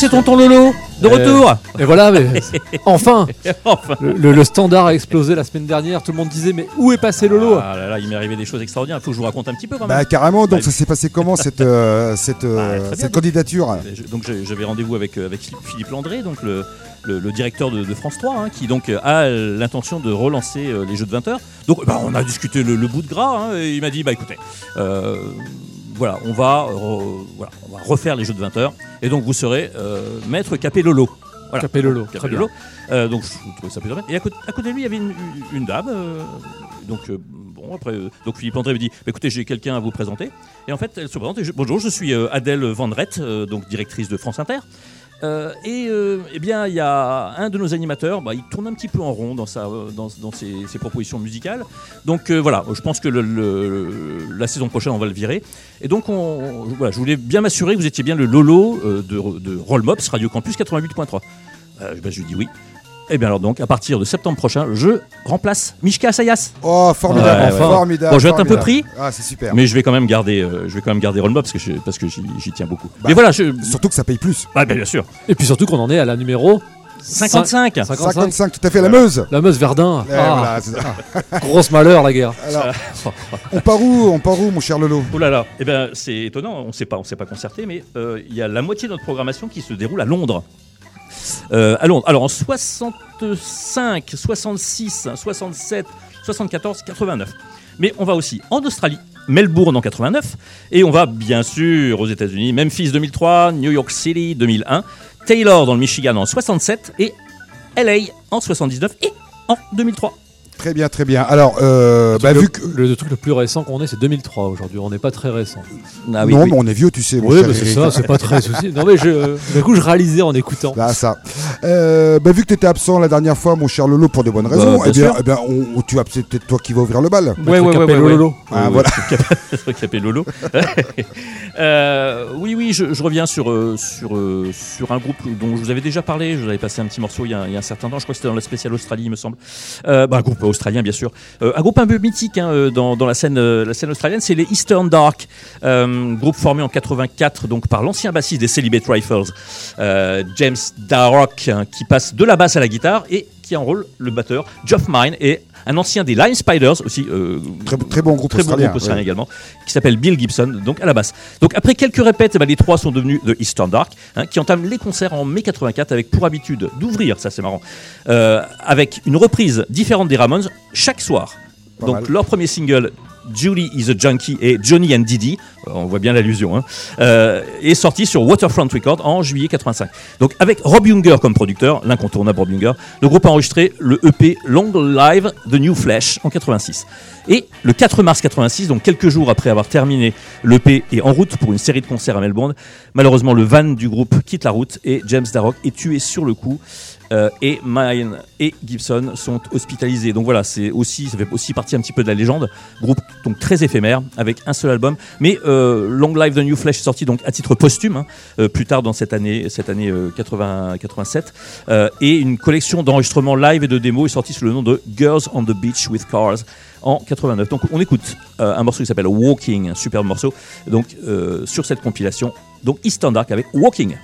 C'est tonton Lolo de Eh, retour. Et voilà, mais enfin, enfin. le, le- le standard a explosé la semaine dernière. Tout le monde disait mais où est passé Lolo? Ah là là, il m'est arrivé des choses extraordinaires. Il faut que je vous raconte un petit peu quand même. Bah carrément, donc Bah, ça s'est passé comment cette, euh, cette, euh, Bah, bien. cette candidature? Je- donc j'avais rendez-vous avec, euh, avec Philippe Landré, donc le, le- le directeur de, de France 3, hein, qui donc euh, a l'intention de relancer euh, les jeux de 20 heures. Donc bah, on a discuté le, le bout de gras, hein, et il m'a dit bah écoutez, euh, voilà, on va, re- voilà, on va refaire les jeux de 20 heures, et donc vous serez euh, maître Capé Lolo. Voilà. Capé Lolo, Capé très bien. Lolo. Euh, donc je trouvais ça plutôt bien. Et à côté, à côté de lui, il y avait une, une dame. euh, donc euh, bon après, euh, donc Philippe André me dit, Bah, écoutez, j'ai quelqu'un à vous présenter. Et en fait, elle se présente. Et je- bonjour, je suis euh, Adèle Vandrette, euh, donc directrice de France Inter. Euh, et euh, eh bien, il y a un de nos animateurs, bah, il tourne un petit peu en rond dans, euh, ses, propositions musicales. Donc voilà, je pense que la saison prochaine, on va le virer. Et donc, on, voilà, je voulais bien m'assurer que vous étiez bien le Lolo de, de Rollmops, Radio Campus 88.3. Euh, bah, je lui dis oui. Et bien alors donc, à partir de septembre prochain, je remplace Mishka Sayas. Oh, formidable, Ouais, ouais, ouais. formidable. Bon, je vais être un peu pris. Ah, c'est super. Mais je vais quand même garder, euh, je vais quand même garder parce que je- parce que j'y j'y tiens beaucoup. Bah, Mais voilà, je, Surtout que ça paye plus. ah, ben, bien sûr. Et puis surtout qu'on en est à la numéro 55. 55. 55, tout à fait, la Meuse. La Meuse Verdun. Eh, Ah, voilà. Grosse malheur la guerre. Alors, on part où, on part où, mon cher Lolo? Oh là là, eh ben c'est étonnant, on sait pas, on s'est pas concerté, mais euh, il y a la moitié de notre programmation qui se déroule à Londres. Euh, à Londres. Alors en 65, 66, 67, 74, 89. Mais on va aussi en Australie, Melbourne en 89, et on va bien sûr aux États-Unis, Memphis 2003, New York City 2001, Taylor dans le Michigan en 67 et LA en 79 et en 2003. Très bien, très bien. Alors, euh, bah, le, vu que. le, le truc le plus récent qu'on ait, c'est 2003 aujourd'hui. On n'est pas très récent. Ah non, mais on est vieux, tu sais. Oui, c'est ça, c'est pas très souci. Non, mais je, du coup, je réalisais en écoutant. Là, ça. Euh, bah, vu que tu étais absent la dernière fois, mon cher Lolo, pour de bonnes raisons, bien eh bien, eh bien, on- tu vas c'est peut-être toi qui vas ouvrir le bal. Ouais, ouais, ouais, ouais, ouais. Lolo. Ah, voilà. Lolo. Euh, oui, oui, je, je reviens sur, euh, sur, sur un groupe dont je vous avais déjà parlé. Je vous avais passé un petit morceau il y a, il y a un certain temps. Je crois que c'était dans la spéciale Australie, il me semble. Euh, bah, un groupe australien, bien sûr. Euh, un groupe un peu mythique hein, euh, dans, dans la, scène, euh, la scène australienne, c'est les Eastern Dark. Groupe formé en 84 donc, par l'ancien bassiste des Celibate Rifles, James Darrock, hein, qui passe de la basse à la guitare et qui enrôle le batteur Geoff Mine et un ancien des Line Spiders aussi. euh, Très, très bon groupe très bon groupe australien ouais. également, qui s'appelle Bill Gibson, donc à la basse. Donc après quelques répètes, eh ben, les trois sont devenus The Eastern Dark, hein, qui entament les concerts en mai 84 avec pour habitude d'ouvrir, ça c'est marrant, euh, avec une reprise différente des Ramones chaque soir. Pas donc mal. leur premier single. Julie is a Junkie et Johnny and Didi, euh, on voit bien l'allusion, hein, euh, est sorti sur Waterfront Records en juillet 85. Donc avec Rob Younger comme producteur, l'incontournable Rob Younger, le groupe a enregistré le EP Long Live The New Flesh en 86. Et le 4 mars 86, donc quelques jours après avoir terminé l'EP et en route pour une série de concerts à Melbourne, malheureusement le van du groupe quitte la route et James Darrock est tué sur le coup. Euh, et Mine et Gibson sont hospitalisés. Donc voilà, c'est aussi, ça fait aussi partie un petit peu de la légende. Groupe donc très éphémère avec un seul album, mais euh, Long Live the New Flesh est sorti donc à titre posthume hein, euh, plus tard dans cette année, cette année euh, 80, 87, euh, et une collection d'enregistrements live et de démos est sortie sous le nom de Girls on the Beach with Cars en 89. Donc on écoute un morceau qui s'appelle Walking, un superbe morceau, donc sur cette compilation, donc Eastern Dark avec Walking.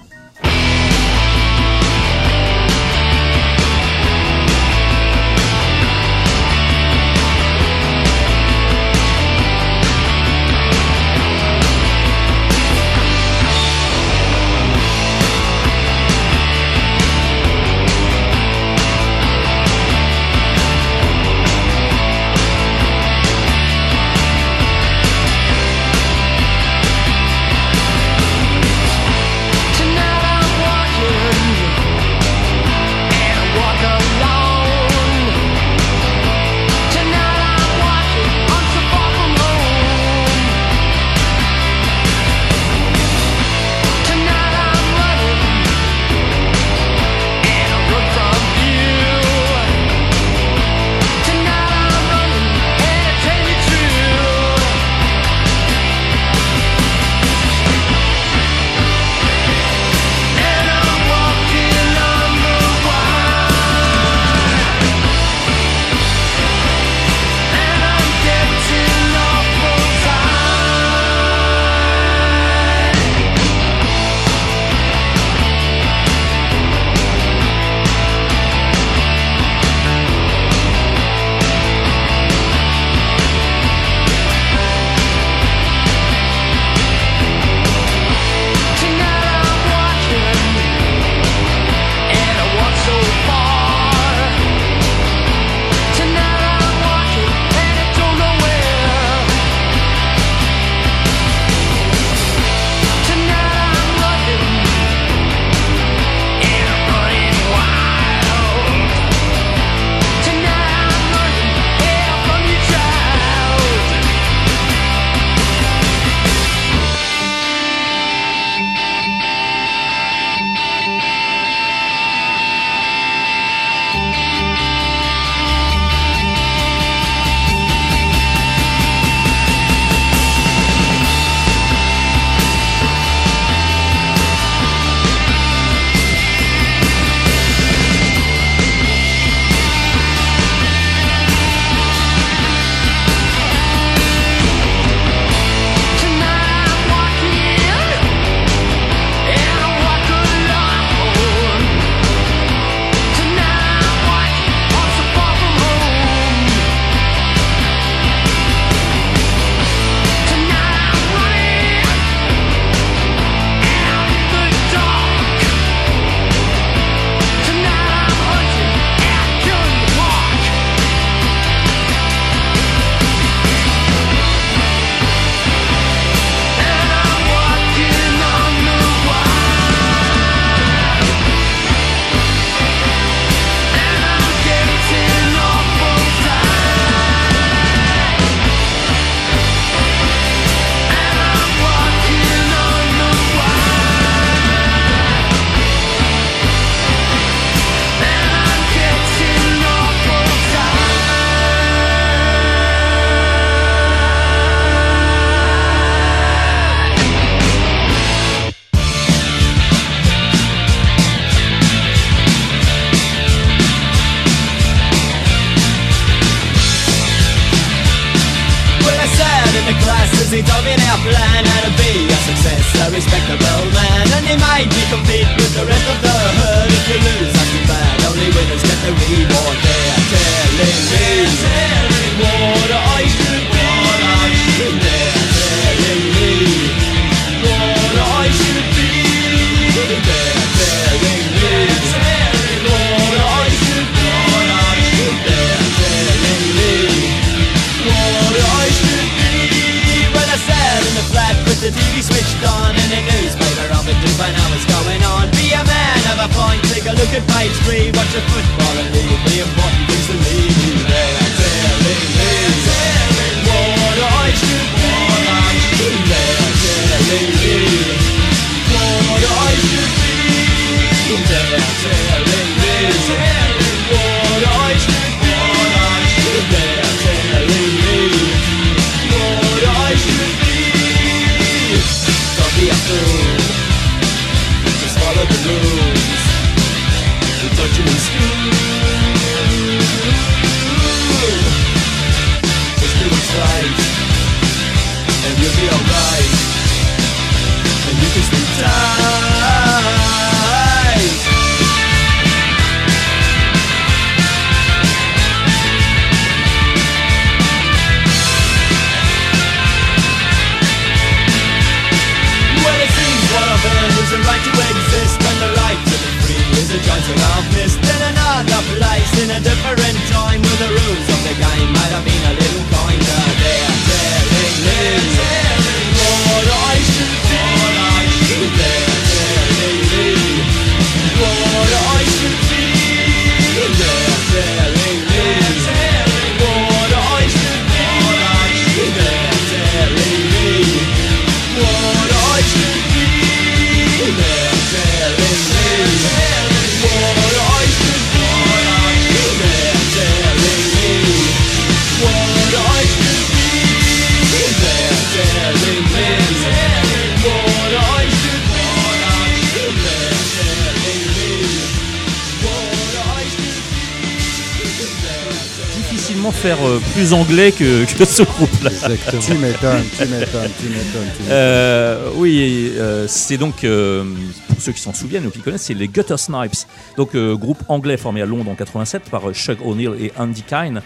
Plus anglais que, que ce groupe-là. Tu m'étonnes, tu m'étonnes, tu m'étonnes. Euh, oui, euh, c'est donc, euh, pour ceux qui s'en souviennent ou qui connaissent, c'est les Gutter Snipes, donc groupe anglais formé à Londres en 87 par Chuck O'Neill et Andy Kine.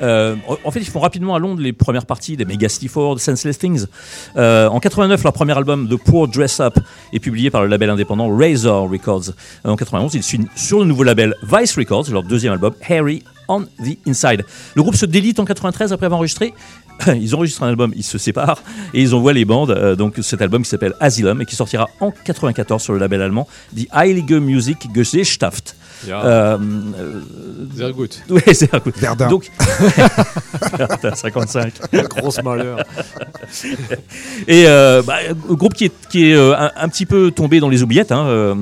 En fait, ils font rapidement à Londres les premières parties des Mega Stifford, Senseless Things. En 89, leur premier album, The Poor Dress Up, est publié par le label indépendant Razor Records. En 91, ils suivent sur le nouveau label Vice Records, leur deuxième album, Harry on the Inside. Le groupe se délite en 93 après avoir enregistré. Ils enregistrent un album, ils se séparent et ils envoient les bandes. euh, donc cet album qui s'appelle Asylum et qui sortira en 94 sur le label allemand Die Heilige Musik Gesellschaft. Ja, Euh, sehr gut. euh, c'est un coup. Verdun. Donc, Verdun, 55. Grosse malheur. Et euh, bah, groupe qui est, qui est euh, un, un petit peu tombé dans les oubliettes. Hein, euh,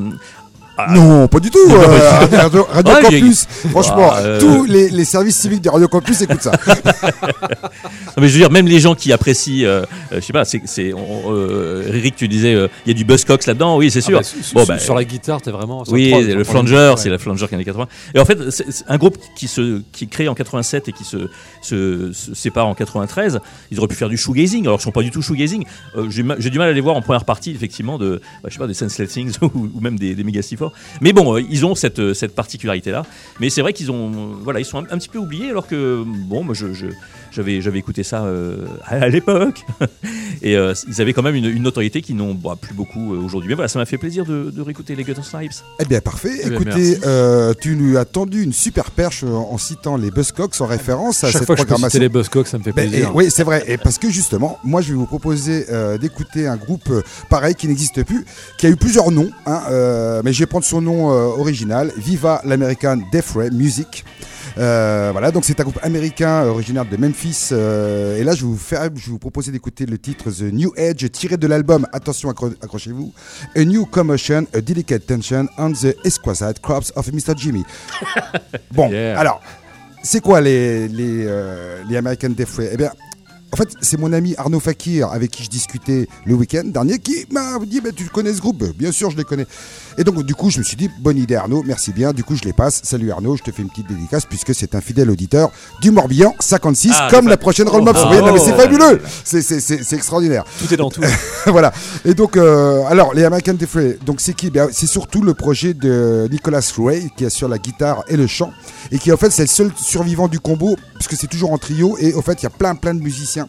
ah, Non, pas du tout. Euh, pas du Radio, Radio Ouais, Campus, franchement, Ah, euh, tous les, les services civiques de Radio Campus écoutent ça. Non, mais je veux dire, même les gens qui apprécient, euh, euh, je sais pas, c'est, c'est, on- euh, Rick, tu disais, euh, il y a du Buzzcocks là-dedans, oui, c'est sûr. Ah bah, Bon, bah, sur la guitare, t'es vraiment. oui, trois, le sur trois Flanger, c'est ouais. la Flanger qui est années 80. Et en fait, c'est c'est un groupe qui se qui est créé en 87 et qui se, se, se sépare en 93. Ils auraient pu faire du shoegazing, alors qu'ils sont pas du tout shoegazing. Euh, j'ai, du mal à les voir en première partie, effectivement, de, bah, je sais pas, des Senseless Things ou, ou même des, des Mais bon, euh, ils ont cette, euh, cette particularité-là. Mais c'est vrai qu'ils ont, euh, voilà, ils sont un, un petit peu oubliés, alors que bon, moi, je, je- j'avais, j'avais écouté ça euh, à l'époque. et euh, ils avaient quand même une, une notoriété qui n'ont bah, plus beaucoup euh, aujourd'hui. Mais voilà, ça m'a fait plaisir de, de réécouter les Gutter Snipes. Eh bien, parfait. Eh bien, Écoutez, euh, tu nous as tendu une super perche en, citant les Buzzcocks en référence à Chaque cette fois que je programmation. les Buzzcocks, ça me fait Ben, plaisir. et- oui, c'est vrai. Et parce que justement, moi, je vais vous proposer euh, d'écouter un groupe pareil qui n'existe plus, qui a eu plusieurs noms, hein, euh, mais je vais prendre son nom euh, original Viva l'American Death Ray Music. Euh, voilà, donc c'est un groupe américain euh, originaire de Memphis. euh, et là, je vais vous faire, je vous proposer d'écouter le titre The New Edge tiré de l'album. Attention, accro- accrochez-vous. A New Commotion, A Delicate Tension on the Exquisite Crops of Mr. Jimmy. bon, Yeah. alors, c'est quoi les, les, les American Death Ray? Eh bien, en fait, c'est mon ami Arnaud Fakir avec qui je discutais le week-end dernier qui m'a dit bah, Tu connais ce groupe? Bien sûr, je les connais. Et donc, du coup, je me suis dit Bonne idée, Arnaud, merci bien. Du coup, je les passe. Salut Arnaud, je te fais une petite dédicace puisque c'est un fidèle auditeur du Morbihan 56, Ah, comme la prochaine Oh, Roll non, mais c'est oh. fabuleux C'est- c'est- c'est extraordinaire. Tout est dans tout. voilà. Et donc, euh, alors, les American Defray, donc c'est qui? Ben, C'est surtout le projet de Nicolas Ray qui assure la guitare et le chant. Et qui, en fait, c'est le seul survivant du combo, puisque c'est toujours en trio. Et, au fait, il y a plein, plein de musiciens.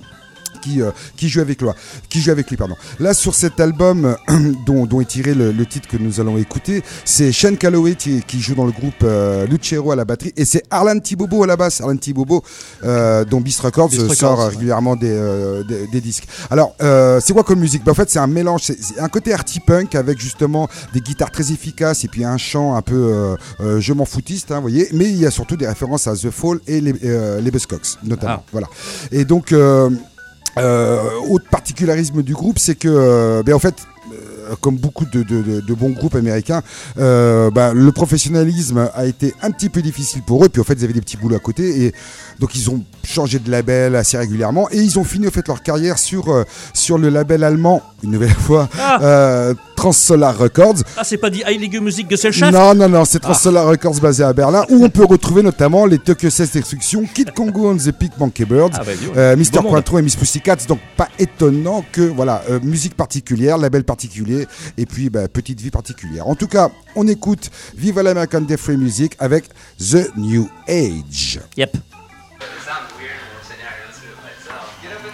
Qui, euh, qui joue avec lui, qui joue avec lui pardon. Là sur cet album euh, dont, dont est tiré le, le titre que nous allons écouter, c'est Shane Calloway qui, qui joue dans le groupe euh, Lucero à la batterie et c'est Arlan Tibobo à la basse. Arlan Tibobo dont Beast Records Beast Records, sort ouais. régulièrement des, des, des disques. Alors, c'est quoi comme musique? Ben, En fait, c'est un mélange, c'est un côté arty punk avec justement des guitares très efficaces et puis un chant un peu euh, je m'en foutiste, hein, voyez. Mais il y a surtout des références à The Fall et les, euh, les Buzzcocks, notamment. Ah. Voilà. Et donc, euh, autre particularisme du groupe, c'est que, euh, ben, en fait, euh, comme beaucoup de, de- de- bons groupes américains, euh, ben, le professionnalisme a été un petit peu difficile pour eux. Puis en fait, ils avaient des petits boulots à côté et donc ils ont changé de label assez régulièrement et ils ont fini en fait leur carrière sur euh, sur le label allemand une nouvelle fois, Ah. euh, Transsolar Records. Ah, c'est pas dit Heilige Musik Gesellschaft Non, non, non, c'est Transsolar Records basé à Berlin où on peut retrouver notamment les Tokyo 16 Destruction, Kid Congo and the Pink Monkey Birds. Ah, bah. Euh, Mister Bon. Quattro et Miss Pussycats, donc pas étonnant que voilà euh, musique particulière, label particulier et puis bah, petite vie particulière. En tout cas, on écoute Viva l'American Death Free Music avec The New Age. Yep. But it's weird when I'm sitting out here listening to it myself. You know, but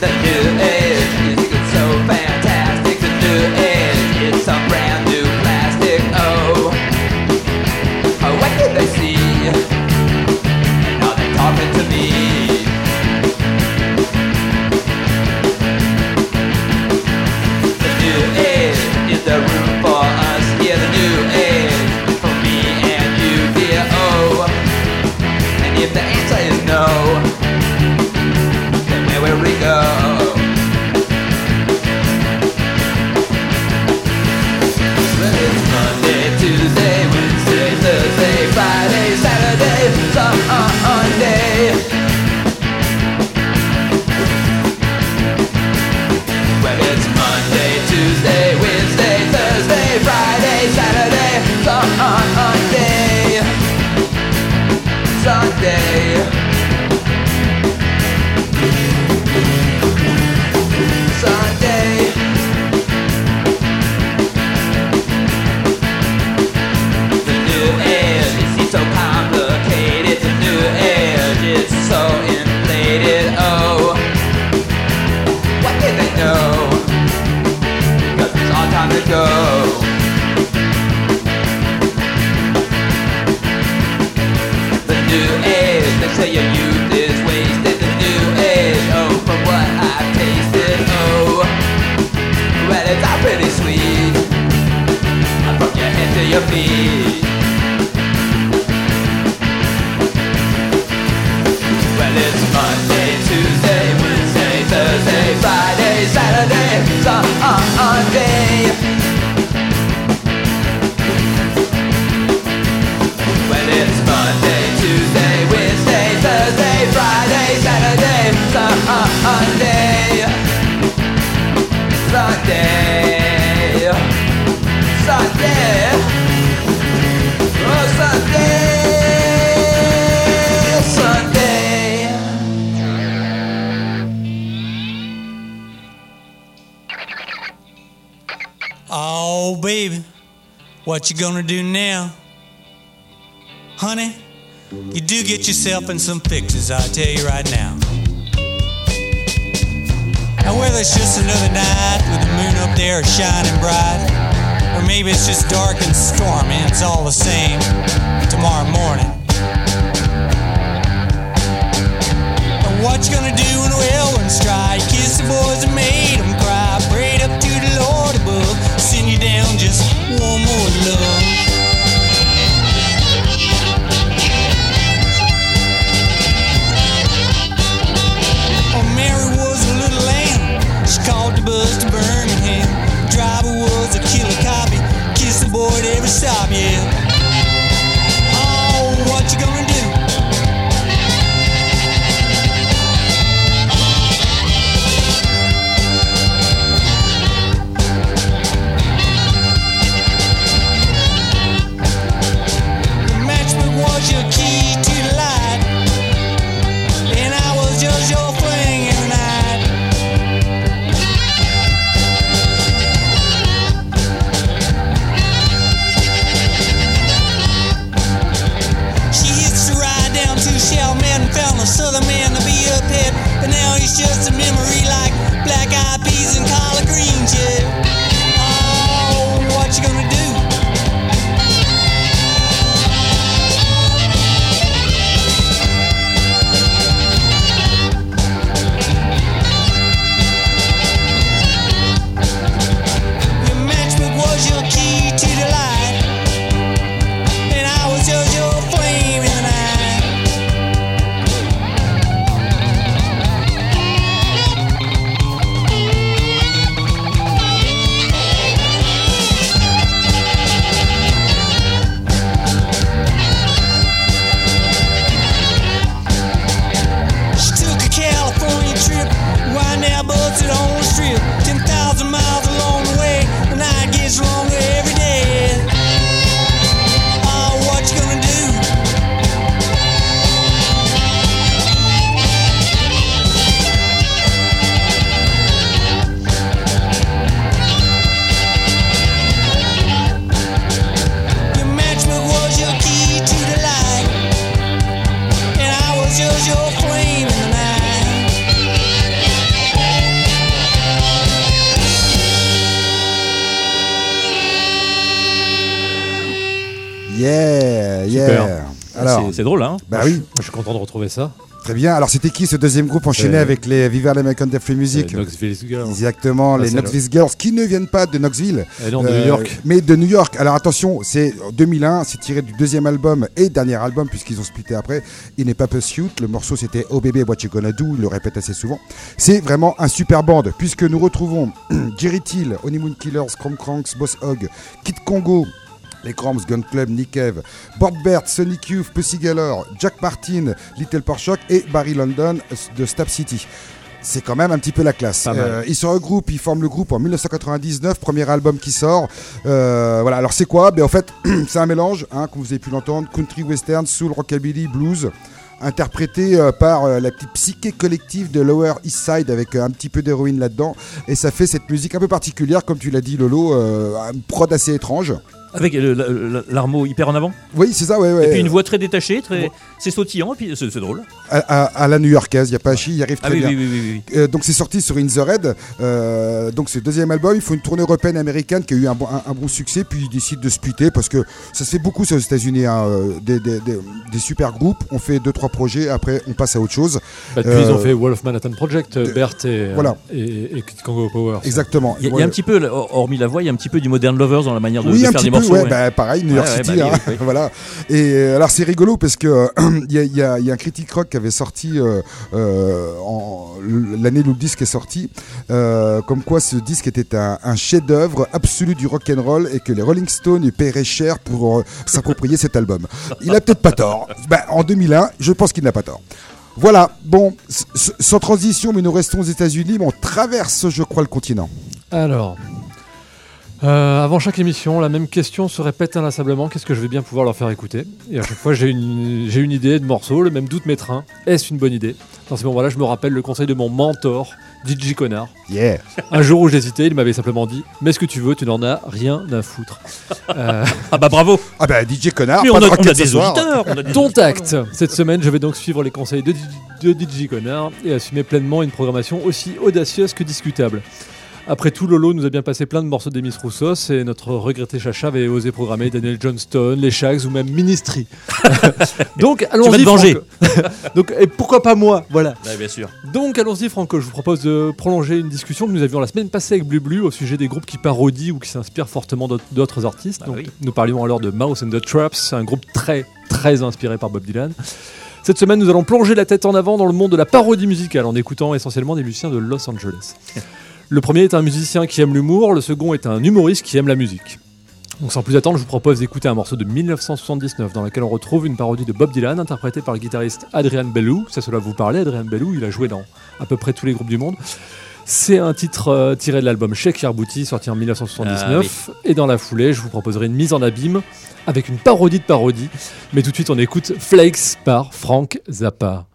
that is Sunday. Oh, Sunday. Sunday. Oh, baby, what you gonna do now? Honey, you do get yourself in some fixes, I tell you right now. Now, whether it's just another night with the moon there shining bright, or maybe it's just dark and stormy, it's all the same tomorrow morning. And what you gonna do when the well runs dry? Kiss the boys and made them cry. Prayed up to the Lord above. Send you down just one more love. Oh, Mary was a little lamb. She called the bus Stop you. C'est- drôle, hein bah oui, je suis content de retrouver ça. très bien. Alors, c'était qui ce deuxième groupe enchaîné Euh, avec les Viva l'American Death Free Music Euh, Knoxville Girls. Exactement, Ah, les c'est Knoxville Girls qui ne viennent pas de Knoxville. Non, de Euh, New York. Mais de New York. Alors attention, c'est en 2001, c'est tiré du deuxième album et dernier album puisqu'ils ont splitté après. Il n'est pas Pursuit, le morceau c'était Oh Baby What You Gonna Do, il le répète assez souvent. C'est vraiment un super band puisque nous retrouvons Jerry Till, Honeymoon Killers, Chrome Cranks, Boss Hog, Kid Congo. Les Cramps, Gun Club, Nick Cave, Bert, Sonic Youth, Pussy Galore, Jack Martin, Little Porshock et Barry London de Stab City. C'est quand même un petit peu la classe. Euh, ils se regroupent, ils forment le groupe en 1999, premier album qui sort. Euh, voilà, alors c'est quoi? Ben, En fait, c'est un mélange, hein, comme vous avez pu l'entendre, country, western, soul, rockabilly, blues, interprété euh, par la petite psyché collective de Lower East Side avec un petit peu d'héroïne là-dedans. Et ça fait cette musique un peu particulière, comme tu l'as dit Lolo, euh, une prod assez étrange. Avec le- l'armeau hyper en avant. Oui, c'est ça, ouais, ouais. Et puis une voix très détachée, très... c'est sautillant, et puis c'est c'est drôle. à, à- à la new-yorkaise, il n'y a pas à chier, il arrive Ah très oui, bien. oui, oui, oui, oui. Euh, donc c'est sorti sur In The Red. Euh, donc c'est le deuxième album. Il faut une tournée européenne américaine qui a eu un bon, un, un bon succès. Puis ils décident de splitter parce que ça se fait beaucoup les États-Unis. hein, euh, des, des- des- des super groupes. On fait deux trois projets. Après on passe à autre chose. Bah, Euh, ils ont fait Wolf Manhattan Project, euh, Bert et, voilà. et, et Kid Congo Powers. Exactement. Il y, a- il y Ouais. a un petit peu, hormis la voix, il y a un petit peu du Modern Lovers dans la manière de, oui, de faire des peu, ouais, ouais. bah, pareil, New York Ouais, ouais, City, bah hein, oui, oui. voilà. Et euh, alors c'est rigolo parce que euh, il y, a- y y un critique rock qui avait sorti euh, euh, en l'année où le disque est sorti, euh, comme quoi ce disque était un, un chef-d'œuvre absolu du rock and roll et que les Rolling Stones paieraient cher pour euh, s'approprier cet album. Il a peut-être pas tort. Bah, en 2001, je pense qu'il n'a pas tort. Voilà, bon, s- s- sans transition, mais nous restons aux États-Unis, mais on traverse, je crois, le continent. Alors, euh, avant chaque émission, la même question se répète inlassablement qu'est-ce que je vais bien pouvoir leur faire écouter? Et à chaque fois, j'ai une, j'ai une idée de morceau, le même doute m'étreint. Est-ce une bonne idée? Dans ces moments-là, je me rappelle le conseil de mon mentor, DJ Connard. Yeah. Un jour où j'hésitais, il m'avait simplement dit Mais ce que tu veux, tu n'en as rien à foutre. Euh, Ah bah bravo Ah bah DJ Connard, Mais pas on de a, on a des auditeurs on a des Ton auditeurs. tact Cette semaine, je vais donc suivre les conseils de, de DJ Connard et assumer pleinement une programmation aussi audacieuse que discutable. Après tout, Lolo nous a bien passé plein de morceaux d'Emis Roussos et notre regretté Chacha avait osé programmer Daniel Johnston, les Shags ou même Ministry. donc allons-y. Franco. donc et pourquoi pas moi? Voilà. Ouais, bien sûr. Donc allons-y Franco, je vous propose de prolonger une discussion que nous avions la semaine passée avec Blu Blu au sujet des groupes qui parodient ou qui s'inspirent fortement d'autres- artistes. Bah Donc, oui. Nous parlions alors de Mouse and the Traps, un groupe très très inspiré par Bob Dylan. Cette semaine, nous allons plonger la tête en avant dans le monde de la parodie musicale en écoutant essentiellement des musiciens de Los Angeles. Le premier est un musicien qui aime l'humour, le second est un humoriste qui aime la musique. Donc sans plus attendre, je vous propose d'écouter un morceau de 1979 dans lequel on retrouve une parodie de Bob Dylan interprétée par le guitariste Adrian Bellou. Ça, cela vous parlait, Adrian Bellou, il a joué dans à peu près tous les groupes du monde. C'est un titre euh, tiré de l'album Shake Your Booty sorti en 1979 et dans la foulée, je vous proposerai une mise en abîme avec une parodie de parodie. Mais tout de suite, on écoute Flakes par Frank Zappa.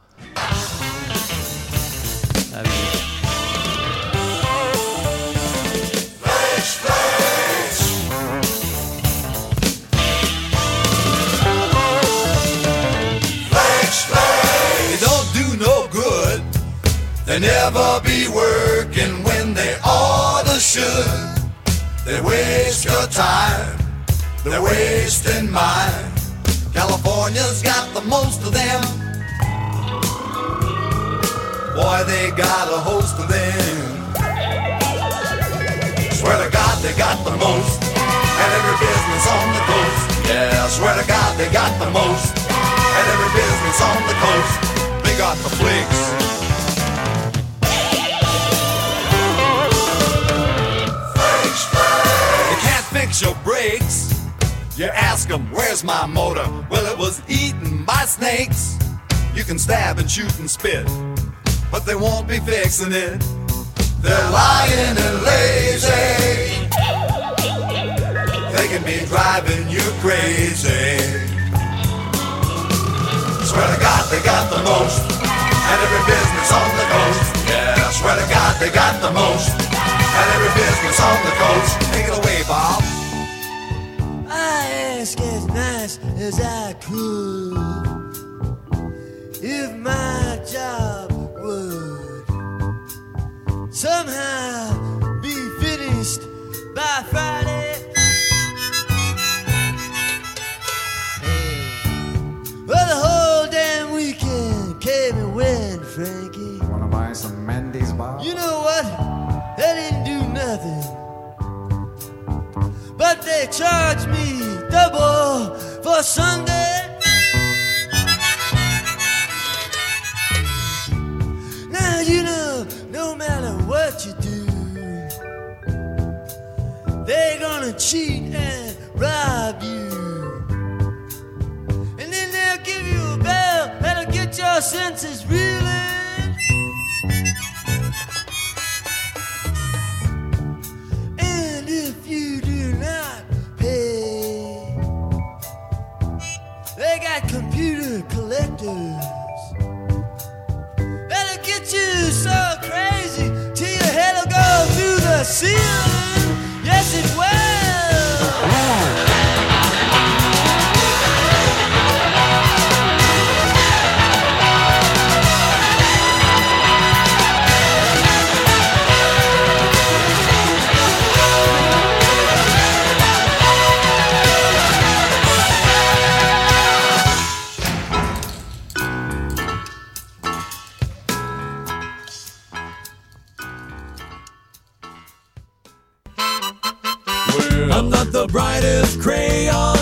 They never be working when they ought to should. They waste your time, they're wasting mine. California's got the most of them. Boy, they got a host of them. Swear to God, they got the most. And every business on the coast. Yeah, swear to God, they got the most. And every business on the coast. They got the flicks. Fix your brakes. You ask them, where's my motor? Well, it was eaten by snakes. You can stab and shoot and spit, but they won't be fixing it. They're lying and lazy. They can be driving you crazy. Swear to God, they got the most. And every business on the coast. Yeah, swear to God, they got the most. And every business on the coast. Take it away, Bob. I ask as nice as I could if my job would somehow be finished by Friday. But they charge me double for Sunday. Now you know, no matter what you do, they're gonna cheat and rob you. And then they'll give you a bell that'll get your senses reeling. Computer collectors. That'll get you so crazy till your head'll go through the ceiling. Yes, it will. The brightest crayon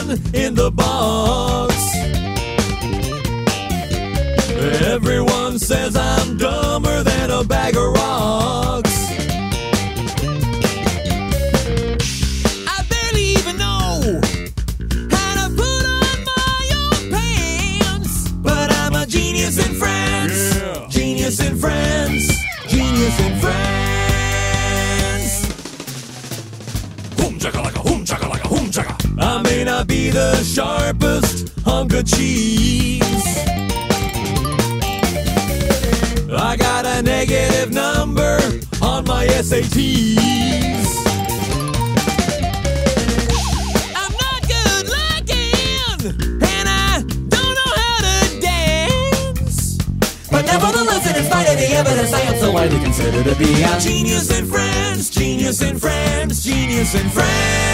the sharpest hunk of cheese. I got a negative number on my SATs. I'm not good looking, and I don't know how to dance. But nevertheless, in spite of the evidence, I am so widely considered to be a genius in France, genius in France, genius in France.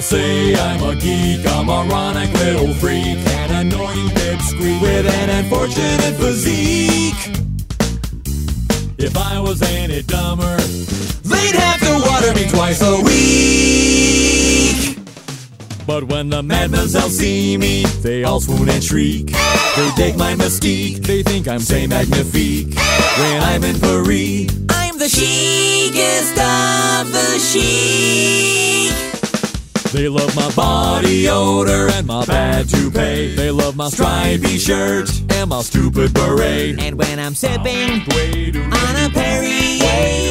People say I'm a geek, a moronic little freak, an annoying pipsqueak with an unfortunate physique. If I was any dumber, they'd have to water me twice a week. But when the mademoiselles see me, they all swoon and shriek. They take my mystique, they think I'm say magnifique. When I'm in Paris, I'm the chicest of the chic. They love my body odor and my bad toupee. They love my stripy shirt and my stupid beret. And when I'm sipping on a Perrier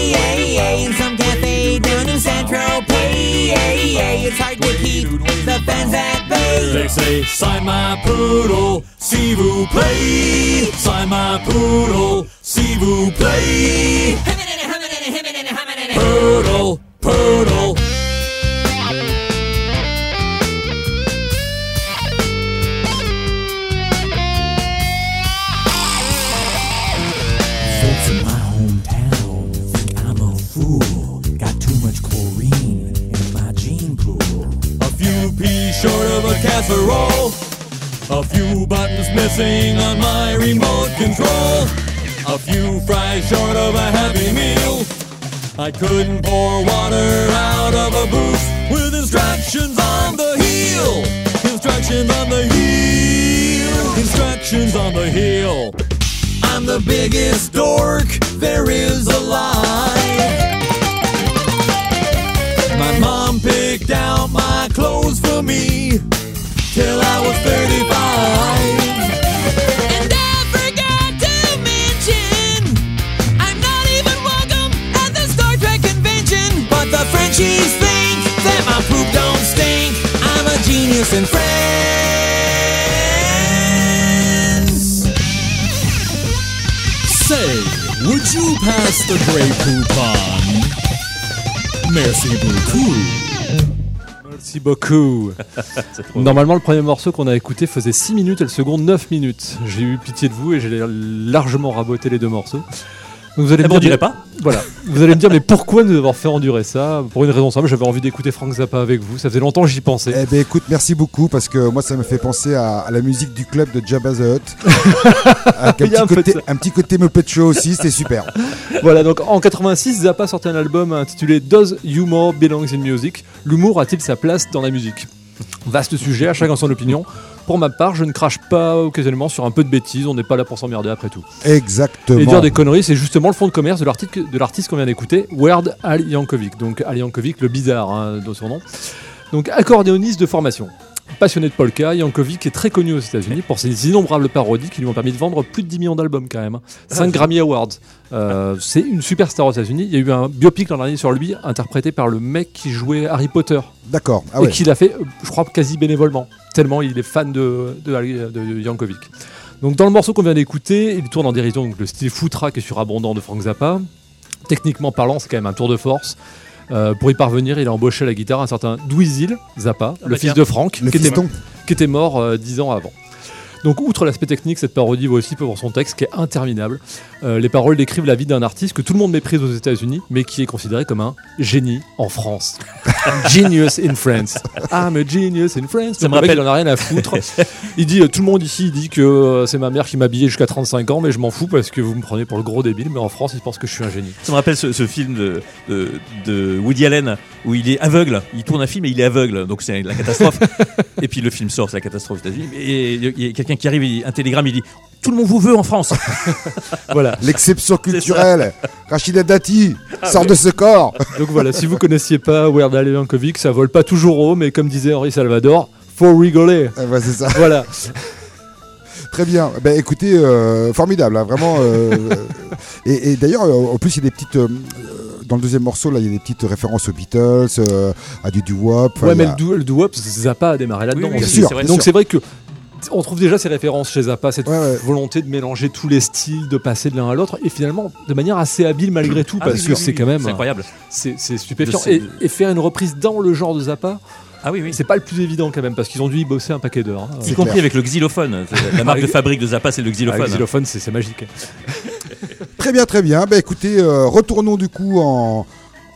in some cafe down in Central Pay, it's hard to keep the fans at bay. They say, sign my poodle, s'il vous plaît. Sign my poodle, s'il vous plaît. Casserole. A few buttons missing on my remote control. A few fries short of a happy meal. I couldn't pour water out of a booth with instructions on the heel. Instructions on the heel. Instructions on the heel. I'm the biggest dork there is alive. My mom picked out my clothes for me till I was 35. And I forgot to mention, I'm not even welcome at the Star Trek convention. But the Frenchies think that my poop don't stink. I'm a genius in France. Say, would you pass the Grey Poupon? Merci beaucoup. Merci beaucoup. Normalement, le premier morceau qu'on a écouté faisait 6 minutes et le second 9 minutes. J'ai eu pitié de vous et j'ai largement raboté les deux morceaux. Donc vous allez me dire, pas. Voilà. Vous allez me dire, mais pourquoi nous avoir fait endurer ça Pour une raison simple, j'avais envie d'écouter Frank Zappa avec vous. Ça faisait longtemps que j'y pensais. Eh ben écoute, merci beaucoup parce que moi ça me fait penser à, à la musique du club de Jabba the Hutt. Avec un, petit côté, un petit côté Muppet Show aussi, c'était super. Voilà, donc en 86, Zappa sortait un album intitulé Does Humor Belongs in Music? L'humour a-t-il sa place dans la musique? Vaste sujet, à chacun son opinion. Pour ma part, je ne crache pas occasionnellement sur un peu de bêtises, on n'est pas là pour s'emmerder après tout. Exactement. Et dire des conneries, c'est justement le fond de commerce de l'article de l'artiste qu'on vient d'écouter, Weird Al Yankovic. Donc Al Yankovic, le bizarre hein, de son nom. Donc accordéoniste de formation. Passionné de polka, Yankovic est très connu aux États-Unis pour ses innombrables parodies qui lui ont permis de vendre plus de 10 millions d'albums quand même. 5 Grammy Awards. Euh, c'est une superstar aux États-Unis. Il y a eu un biopic l'an dernier sur lui, interprété par le mec qui jouait Harry Potter. D'accord. Ah et qui l'a fait, euh, je crois, quasi bénévolement. Tellement il est fan de, de, de- de Yankovic. Donc dans le morceau qu'on vient d'écouter, il tourne en dérision donc, le style foutraque et surabondant de Frank Zappa. Techniquement parlant, c'est quand même un tour de force. Euh, pour y parvenir, il a embauché à la guitare un certain Dweezil Zappa, Ah le bah fils tiens. de Frank, Le qui était, fiston. qui était mort euh, dix ans avant. Donc, outre l'aspect technique, cette parodie vaut aussi pour son texte qui est interminable. Euh, les paroles décrivent la vie d'un artiste que tout le monde méprise aux États-Unis, mais qui est considéré comme un génie en France. genius in France. I'm a genius in France. Ça me rappelle- Il en a rien à foutre. il dit, euh, tout le monde ici il dit que euh, c'est ma mère qui m'a habillé jusqu'à 35 ans, mais je m'en fous parce que vous me prenez pour le gros débile. Mais en France, ils pensent que je suis un génie. Ça me rappelle ce, ce film de, de, de Woody Allen où il est aveugle. Il tourne un film et il est aveugle. Donc c'est la catastrophe. et puis le film sort, c'est la catastrophe aux États-Unis. Et il y a quelqu'un qui arrive, il- un télégramme, il dit Tout le monde vous veut en France. Voilà. L'exception culturelle. Rachida Dati sort de ce corps. Donc voilà, si vous connaissiez pas Weird Al Yankovic, ça vole pas toujours haut, mais comme disait Henri Salvador, faut rigoler. Ah bah, c'est ça. Voilà. Très bien. Ben, écoutez, euh, formidable, hein, vraiment. euh, et et d'ailleurs, euh, en plus, il y a des petites. euh, dans le deuxième morceau, là, il y a des petites références aux Beatles, euh, à du doo-wop. Ouais, mais a- le doo- le doo-wop, Zappa a démarré là-dedans. Oui, oui, aussi. bien sûr, c'est vrai. bien Donc c'est vrai que on trouve déjà ces références chez Zappa, cette Ouais, ouais. volonté de mélanger tous les styles, de passer de l'un à l'autre, et finalement de manière assez habile malgré tout, Ah parce oui, que oui, c'est oui, quand même, C'est incroyable. c'est stupéfiant. Et, et faire une reprise dans le genre de Zappa, Ah oui, oui. c'est pas le plus évident quand même, parce qu'ils ont dû y bosser un paquet d'heures. hein. Y compris clair. avec le xylophone. C'est La marque de fabrique de Zappa, c'est le Ah, xylophone. le xylophone, c'est c'est magique. Très bien, très bien. Ben, écoutez, euh, retournons du coup en,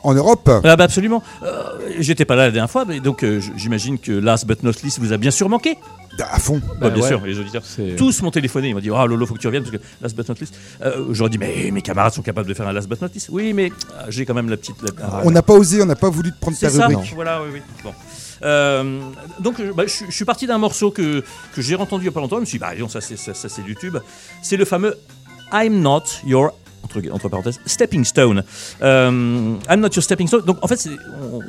en Europe. Ah bah absolument. Euh, J'étais pas là la dernière fois, mais donc euh, j'imagine que Last But Not Least vous a bien sûr manqué. À fond. Bah, Bah bien ouais. sûr, les auditeurs. Tous m'ont téléphoné, ils m'ont dit Ah Lolo, faut que tu reviennes parce que Last But Not Least. Euh, J'aurais dit Mais mes camarades sont capables de faire un Last But Not Least. Oui, mais ah, j'ai quand même la petite. la- ah, On n'a pas osé, on n'a pas voulu te prendre ta C'est ça, rubrique. voilà, oui, oui. Bon. Euh, donc, euh, bah, je suis parti d'un morceau que, que j'ai entendu il n'y a pas longtemps. Je me suis dit, bah, disons, ça, c'est, ça, ça, c'est du tube. C'est le fameux I'm not your. Entre, entre parenthèses, stepping stone. Euh, I'm not your stepping stone. Donc, en fait, on-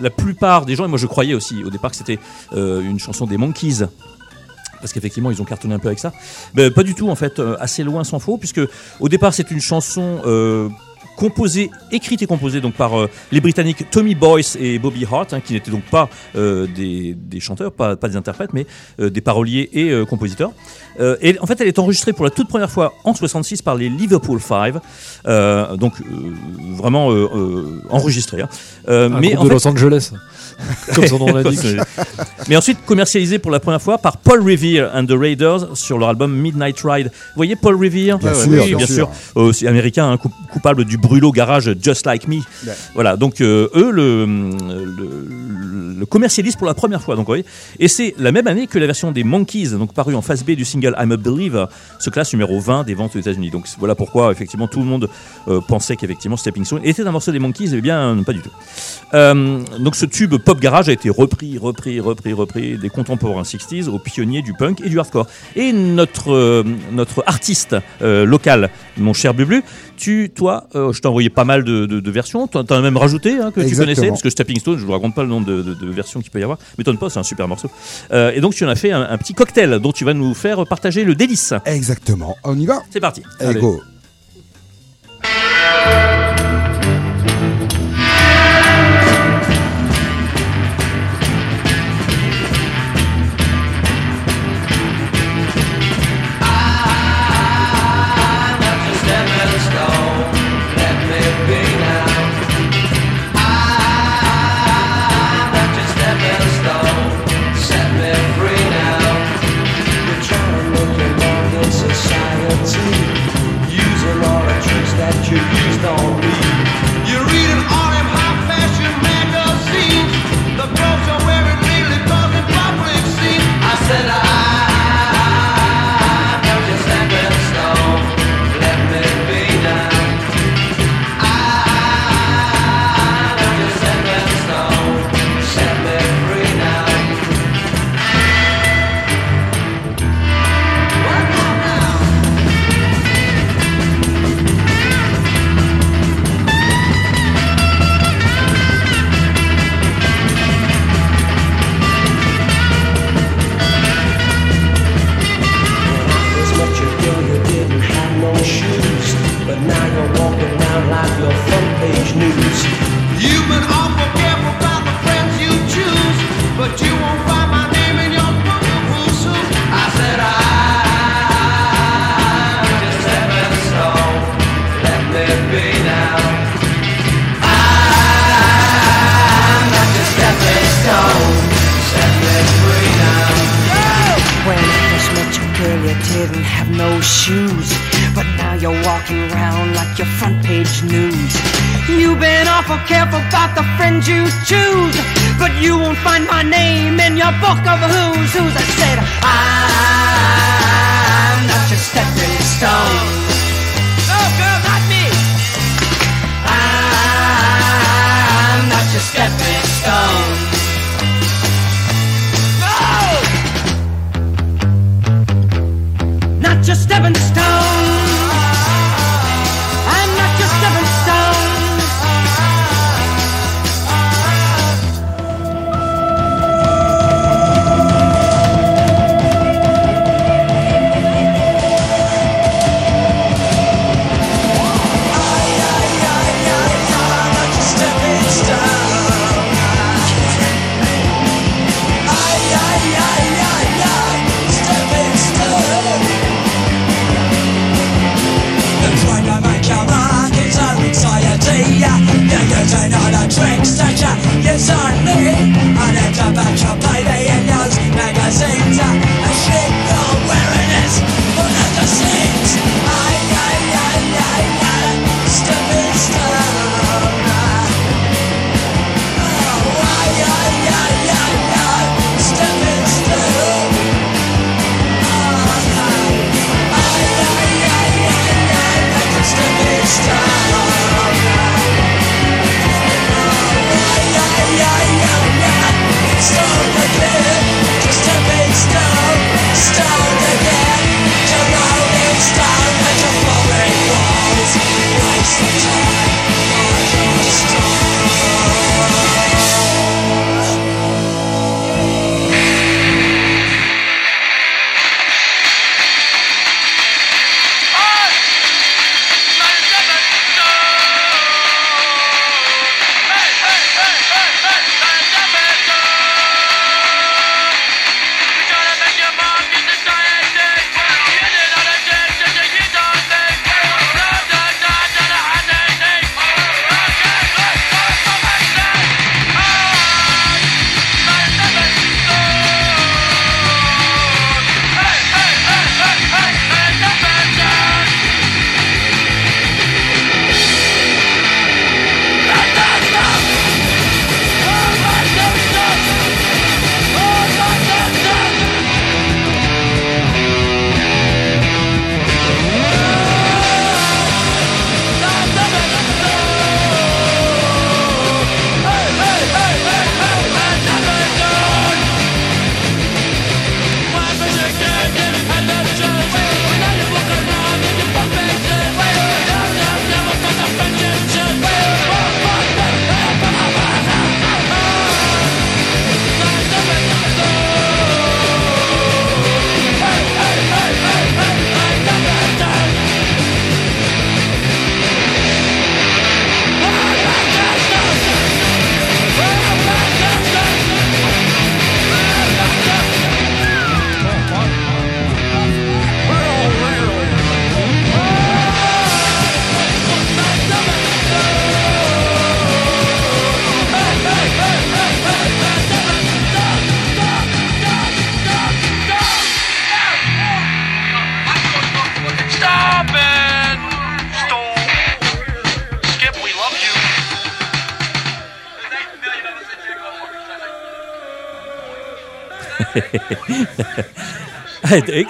la plupart des gens, et moi je croyais aussi au départ que c'était euh, une chanson des Monkeys. Parce qu'effectivement, ils ont cartonné un peu avec ça. Mais pas du tout, en fait, euh, assez loin s'en faut, puisque au départ, c'est une chanson euh, composée, écrite et composée donc par euh, les Britanniques Tommy Boyce et Bobby Hart, hein, qui n'étaient donc pas euh, des, des chanteurs, pas, pas des interprètes, mais euh, des paroliers et euh, compositeurs. Euh, et en fait, elle est enregistrée pour la toute première fois en 66 par les Liverpool Five, euh, donc euh, vraiment euh, euh, enregistrée. hein. Euh, Un mais groupe en de fait, Los Angeles, comme son nom l'indique. mais ensuite commercialisé pour la première fois par Paul Revere and the Raiders sur leur album Midnight Ride. Vous voyez Paul Revere? Bien Ouais, sûr, oui, bien bien sûr. sûr. Euh, c'est américain, hein, coup- coupable du brûlot garage Just Like Me. Voilà, donc euh, eux le, le, le commercialisent pour la première fois. Donc, voyez. Et c'est la même année que la version des Monkeys, donc paru en face B du single I'm a Believer, se classe numéro 20 des ventes aux États-Unis. Donc voilà pourquoi effectivement tout le monde euh, pensait qu'effectivement Stepping Stone était un morceau des Monkeys, et bien pas du tout. Euh, donc ce tube pop garage a été repris, repris, repris, repris des contemporains 60s aux pionniers du punk et du hardcore. Et notre, notre artiste local, mon cher Bublu, tu, toi, je t'ai envoyé pas mal de, de- de versions, t'en t'en as même rajouté hein, que tu connaissais, parce que Stepping Stone, je vous raconte pas le nombre de, de- de versions qu'il peut y avoir, m'étonne pas, c'est un super morceau. Euh, et donc tu en as fait un, un petit cocktail dont tu vas nous faire partager le délice. Exactement. On y va? C'est parti. Allez, Allez. go. Shoes, but you choose. But you won't find my name in your book of who's who's. I said, I'm not your stepping stone.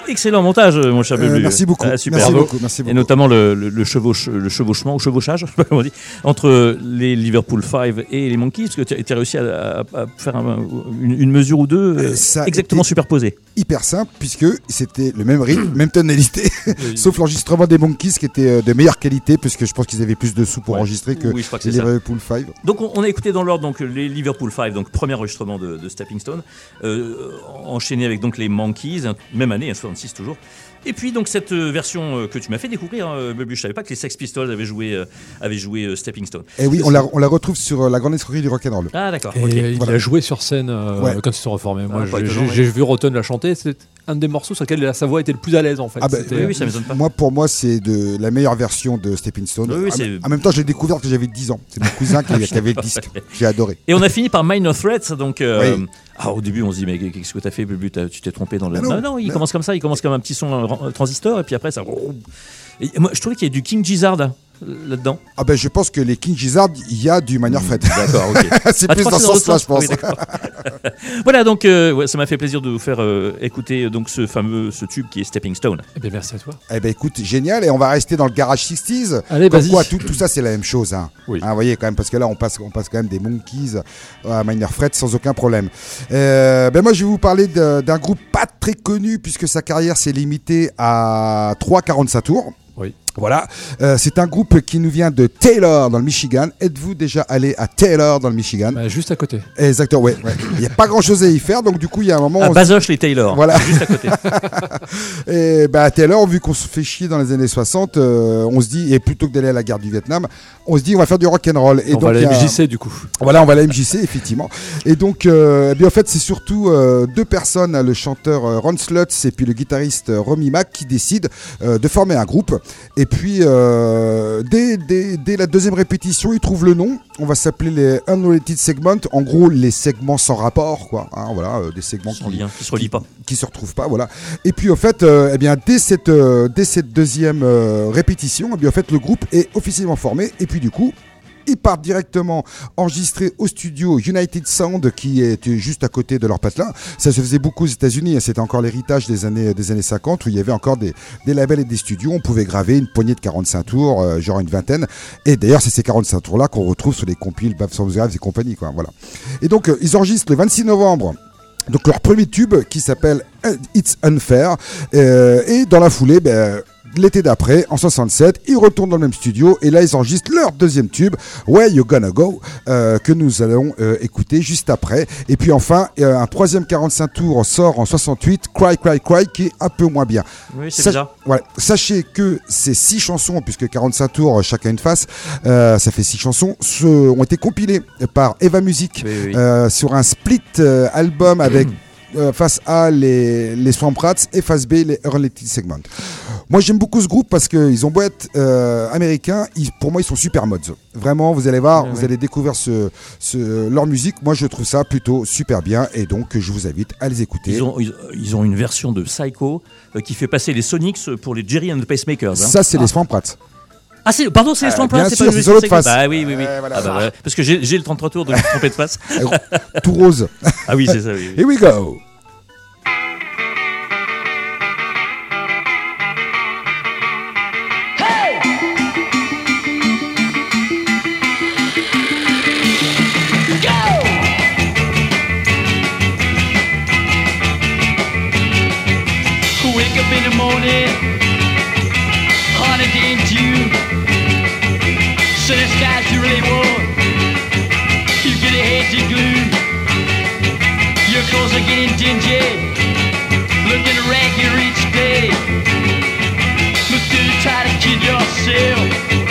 Excellent montage, mon cher Euh, merci beaucoup. Ah, super. Merci beaucoup, merci Et notamment le, le, le chevauche- le chevauchement ou chevauchage, je sais pas comment on dit, entre les Liverpool 5 et les Monkeys, parce que tu as réussi à, à- à faire un- une, une mesure ou deux euh, Ça a exactement été superposées. Hyper simple, puisque c'était le même rythme, même tonalité, sauf l'enregistrement des Monkeys qui était euh, de meilleure qualité, puisque je pense qu'ils avaient plus de sous pour Ouais. enregistrer que Oui, les. Liverpool 5. Donc on, on a écouté dans l'ordre donc les Liverpool 5, donc premier enregistrement de, de Stepping Stone, euh, enchaîné avec donc les Monkeys, hein, même année, hein, 66 toujours. Et puis donc cette euh, version euh, que tu m'as fait découvrir, hein, Bubu, je savais pas que les Sex Pistols avaient joué, euh, avaient joué euh, Stepping Stone. Et oui, on la, on la retrouve sur euh, la grande escroquerie du rock'n'roll. Ah d'accord. Il Voilà. a joué sur scène euh, Ouais. quand ils se sont reformés. Moi, Ah, j'ai- vu Rotten la chanter. C'est un des morceaux sur lequel sa voix était le plus à l'aise en fait. Ah bah, C'était- Oui, oui, ça m'étonne pas. Moi, pour moi, c'est de la meilleure version de Stepping Stone. Oui, oui, en, même temps, j'ai découvert que j'avais 10 ans. C'est mon cousin qui, qui avait le disque. J'ai adoré. Et on a fini par Minor Threats, donc euh, Oui. ah, au début on se dit mais qu'est-ce que t'as fait Bubu? Tu t'es trompé dans le... Ah non, non, il non. commence comme ça, il commence comme un petit son euh, transistor et puis après ça... Et moi je trouvais qu'il y a du King Gizzard hein, là-dedans. Ah ben, je pense que les King Gizzard, il y a du Minor Threat. D'accord, ok. c'est Ah, plus dans ce que sens-là, je pense. Oui, voilà, donc euh, ouais, ça m'a fait plaisir de vous faire euh, écouter euh, donc ce fameux ce tube qui est Stepping Stone. Eh bien, merci à toi. Eh ben écoute, génial, et on va rester dans le garage 60s. Allez, Comme vas-y. quoi, tout, tout ça c'est la même chose. Hein. Oui. Hein, vous voyez quand même, parce que là on passe, on passe quand même des Monkeys à Minor Threat sans aucun problème. Euh, ben moi je vais vous parler d'un groupe pas très connu puisque sa carrière s'est limitée à 3,45 tours. Voilà, Euh, c'est un groupe qui nous vient de Taylor dans le Michigan. Êtes-vous déjà allé à Taylor dans le Michigan? Bah, juste à côté. Exactement, ouais. ouais. Il n'y a pas grand-chose à y faire, donc du coup il y a un moment. À on se- Bazoche les Taylor, Voilà. juste à côté. Et bah, à Taylor, vu qu'on se fait chier dans les années 60, euh, on se dit, et plutôt que d'aller à la guerre du Vietnam, on se dit on va faire du rock'n'roll. Et on va à la a- MJC du coup. Voilà, on va à la MJC, effectivement. Et donc, euh, eh bien, en fait, c'est surtout euh, deux personnes, le chanteur Ron Slutz et puis le guitariste Romy Mack, qui décident euh, de former un groupe. Et puis, euh, dès, dès- dès la deuxième répétition, ils trouvent le nom. On va s'appeler les Unrelated Segments. En gros, les segments sans rapport, quoi. Hein, voilà, euh, des segments qui, lien, qui se relie pas. qui se retrouvent pas, voilà. Et puis au fait, euh, eh bien dès cette dès cette deuxième répétition, eh bien en fait le groupe est officiellement formé et puis du coup. Ils partent directement enregistrer au studio United Sound qui est juste à côté de leur patelin. Ça se faisait beaucoup aux États-Unis. hein. C'était encore l'héritage des années, des années 50 où il y avait encore des, labels et des studios. On pouvait graver une poignée de 45 tours, euh, genre une vingtaine. Et d'ailleurs, c'est ces 45 tours-là qu'on retrouve sur les compiles Babs Graves et compagnie. Et donc, euh, ils enregistrent le 26 novembre donc leur premier tube qui s'appelle It's Unfair. Euh, et dans la foulée, ben, l'été d'après, en 67, ils retournent dans le même studio et là ils enregistrent leur deuxième tube, Where You Gonna Go, euh, que nous allons euh, écouter juste après. Et puis enfin, euh, un troisième 45 tours sort en 68, Cry Cry Cry, qui est un peu moins bien. Oui, c'est. Ouais. Sachez que ces six chansons, puisque 45 tours, chacun une face, ça fait six chansons, se- ont été compilées par Eva Music Oui, oui. sur un split album avec euh, face A les, les Swamp Rats et face B les Unrelated Segments. Moi j'aime beaucoup ce groupe parce qu'ils ont beau être euh, américains, ils- pour moi ils sont super mods. Vraiment, vous allez voir, Ouais, vous ouais. allez découvrir ce, ce- leur musique. Moi je trouve ça plutôt super bien et donc je vous invite à les écouter. Ils ont, ils, ils ont une version de Psycho euh, qui fait passer les Sonics pour les Jerry and the Pacemakers. hein. Ça c'est les Swamp Rats. Ah, c'est, pardon, c'est les Euh, Swamp Rats, c'est sûr, pas l'autre Psycho. face. Bah oui, oui, oui. Voilà. Ah, bah, voilà. Parce que j'ai, j'ai le 33 tours de me tromper de face. Tout rose. Ah oui, c'est ça, oui. oui. Here we go. stingy, looking to rag you each day. Look, do you try to kid yourself?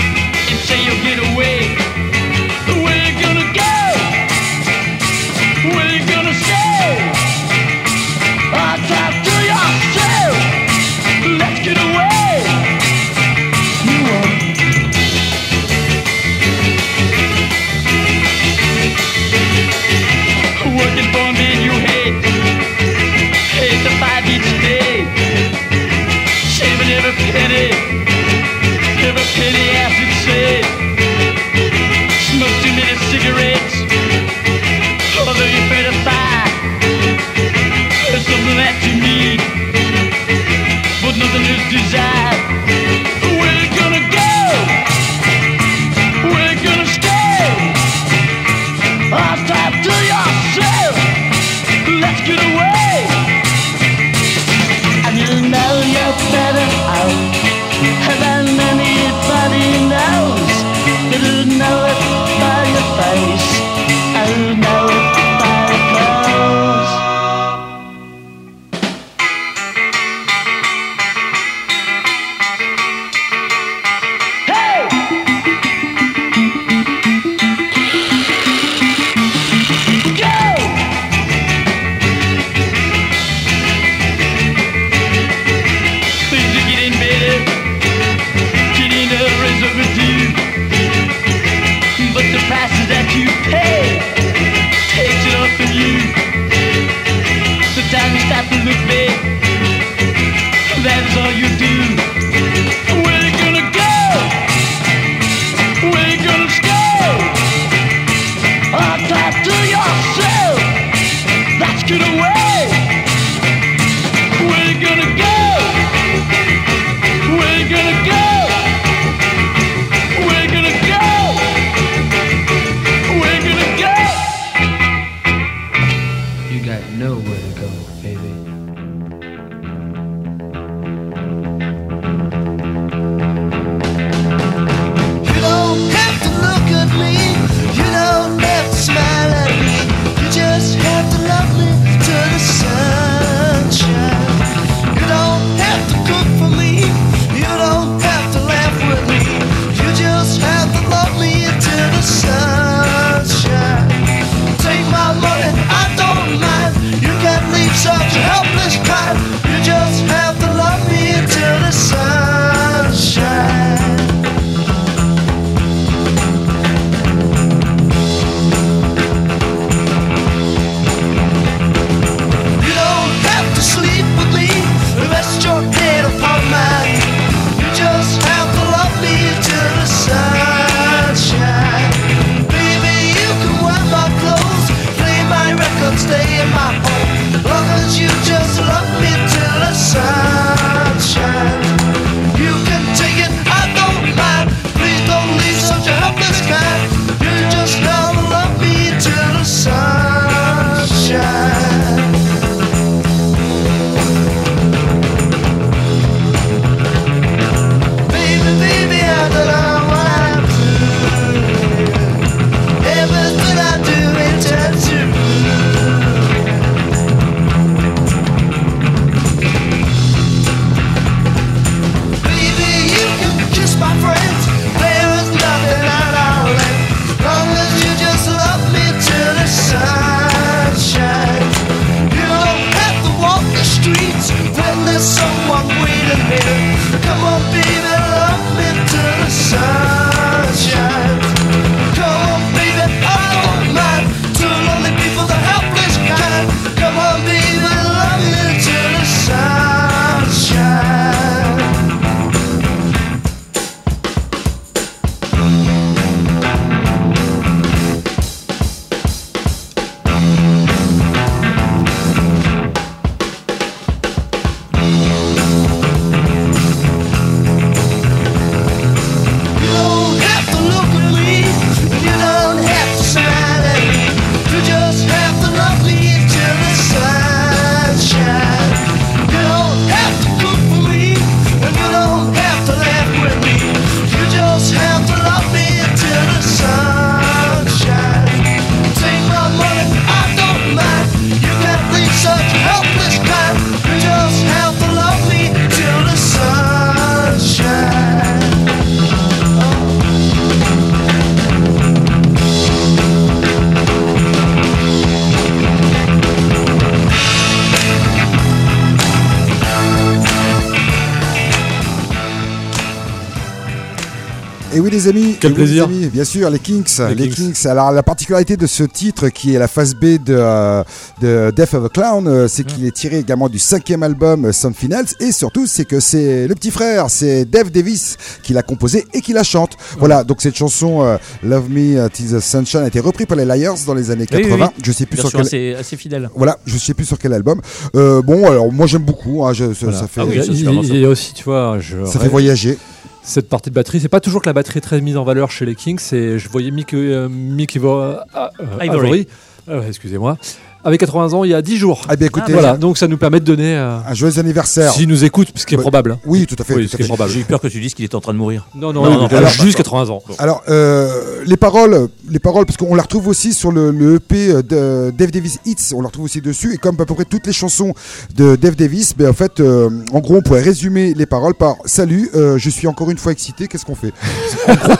les amis. Quel plaisir. Bien sûr, les Kings. Les, les Alors la particularité de ce titre qui est la phase B de, euh, de Death of a Clown, euh, c'est qu'il est tiré également du cinquième album euh, Something Else et surtout c'est que c'est le petit frère, c'est Dave Davis qui l'a composé et qui la chante. Voilà, donc cette chanson Love Me Till the Sunshine a été reprise par les Liars dans les années 80. Oui, oui, je sais plus sur quel. Assez, assez fidèle. Voilà, je sais plus sur quel album. Bon, alors moi j'aime beaucoup. Hein, ça, fait. Ah il, y a aussi, tu vois, ça fait voyager cette partie de batterie. C'est pas toujours que la batterie est très mise en valeur chez les Kings. Et je voyais Mick, euh, Mick euh, excusez-moi avait 80 ans il y a 10 jours. Ah bien écoutez, voilà, donc ça nous permet de donner. euh, un joyeux anniversaire. S'il nous écoute, ce qui est Bah, probable. hein. Oui, tout à fait. Oui, tout ce à qui est fait. probable. J'ai eu peur que tu dises qu'il était en train de mourir. Non, non, Non, il non, a alors, juste 80 ans. Alors, euh, les paroles, les paroles, parce qu'on la retrouve aussi sur le, le EP de Dave Davis Hits, on la retrouve aussi dessus, et comme à peu près toutes les chansons de Dave Davis, ben en fait, euh, en gros, on pourrait résumer les paroles par Salut, euh, je suis encore une fois excité, qu'est-ce qu'on fait? En gros,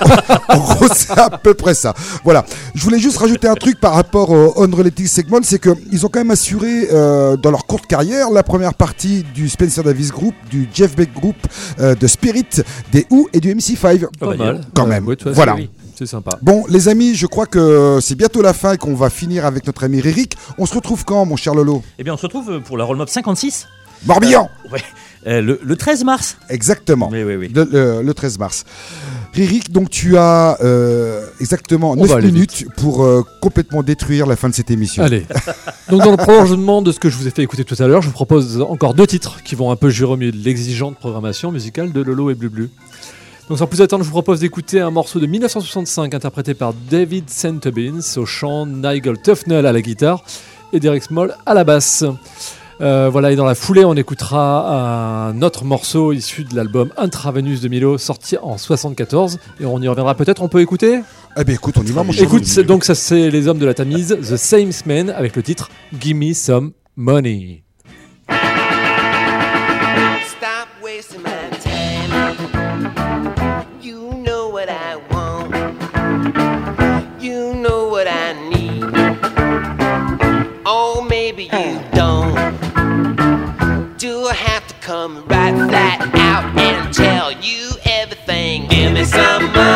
en gros, c'est à peu près ça. Voilà. Je voulais juste rajouter un truc par rapport au Unrelated Segment, c'est qu'ils ont quand même assuré euh, dans leur courte carrière la première partie du Spencer Davis Group, du Jeff Beck Group, euh, de Spirit, des Who et du MC5. Pas mal. Quand même. ouais, voilà. C'est sympa. Bon, les amis, je crois que c'est bientôt la fin et qu'on va finir avec notre ami Eric. On se retrouve quand, mon cher Lolo? Eh bien, on se retrouve pour la Roll Mob 56. Morbihan Euh, ouais. Euh, le, le 13 mars. Exactement. Oui, oui, oui. Le, le- le 13 mars. Ririk, donc tu as euh, exactement On 9 va aller minutes pour euh, complètement détruire la fin de cette émission. Allez. Donc dans le prolongement de ce que je vous ai fait écouter tout à l'heure, je vous propose encore deux titres qui vont un peu jurer au milieu de l'exigeante programmation musicale de Lolo et Blublu. Donc sans plus attendre, je vous propose d'écouter un morceau de 1965 interprété par David Centebins au chant, Nigel Tufnell à la guitare et Derek Small à la basse. Euh, voilà, et dans la foulée, on écoutera un autre morceau issu de l'album Intravenous de Milo, sorti en 74. Et on y reviendra peut-être. On peut écouter Eh bien, écoute, on y va, mon cher Écoute, donc ça c'est les hommes de la Tamise, The Same Men, avec le titre Give Me Some Money. Stop wasting my somebody.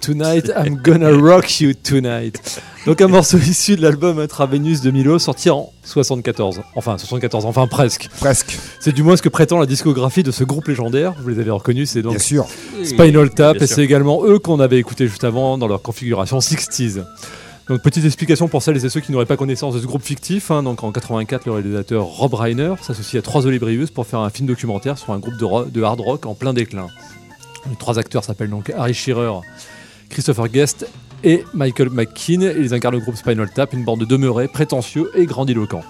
Tonight, I'm Gonna Rock You Tonight. Donc un morceau issu de l'album Intravenous de Milo, sorti en 74. Enfin, 74, enfin presque. Presque. C'est du moins ce que prétend la discographie de ce groupe légendaire. Vous les avez reconnus, c'est donc Bien sûr. Spinal Tap, Bien et c'est également eux qu'on avait écouté juste avant dans leur configuration 60s. Donc petite explication pour celles et ceux qui n'auraient pas connaissance de ce groupe fictif. hein. Donc en 84, le réalisateur Rob Reiner s'associe à trois Olibrius pour faire un film documentaire sur un groupe de, ro- de hard rock en plein déclin. Les trois acteurs s'appellent donc Harry Shearer, Christopher Guest et Michael McKean. Ils incarnent le groupe Spinal Tap, une bande de demeurés prétentieux et grandiloquents.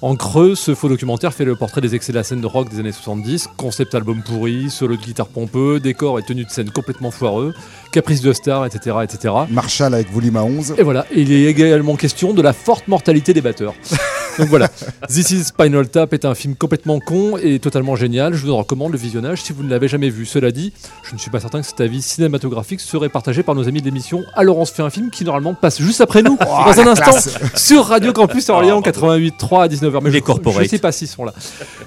En creux, ce faux documentaire fait le portrait des excès de la scène de rock des années 70, concept album pourri, solo de guitare pompeux, décor et tenue de scène complètement foireux, caprice de star, etc. etc. Marshall avec volume à 11. Et voilà, il est également question de la forte mortalité des batteurs. Donc voilà, This is Spinal Tap est un film complètement con et totalement génial. Je vous en recommande le visionnage si vous ne l'avez jamais vu. Cela dit, je ne suis pas certain que cet avis cinématographique serait partagé par nos amis de l'émission Alors on se fait un film qui normalement passe juste après nous, dans un instant, classe. sur Radio Campus Orléans 88.3 à 19h. Mais Les je-. Je sais pas s'ils sont là.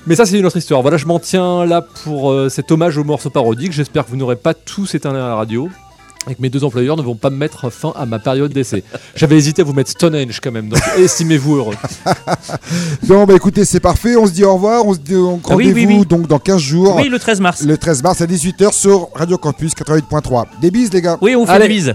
Mais ça, c'est une autre histoire. Voilà, je m'en tiens là pour euh, cet hommage au morceau parodique. J'espère que vous n'aurez pas tous éteint à la radio et mes deux employeurs ne vont pas me mettre fin à ma période d'essai. J'avais hésité à vous mettre Stonehenge quand même, donc estimez-vous heureux. non, bah écoutez, c'est parfait, on se dit au revoir, on se dit on ah, donc dans 15 jours. Oui, le 13 mars. Le 13 mars à 18h sur Radio Campus 88.3. Des bises les gars. Oui, on fait des bises.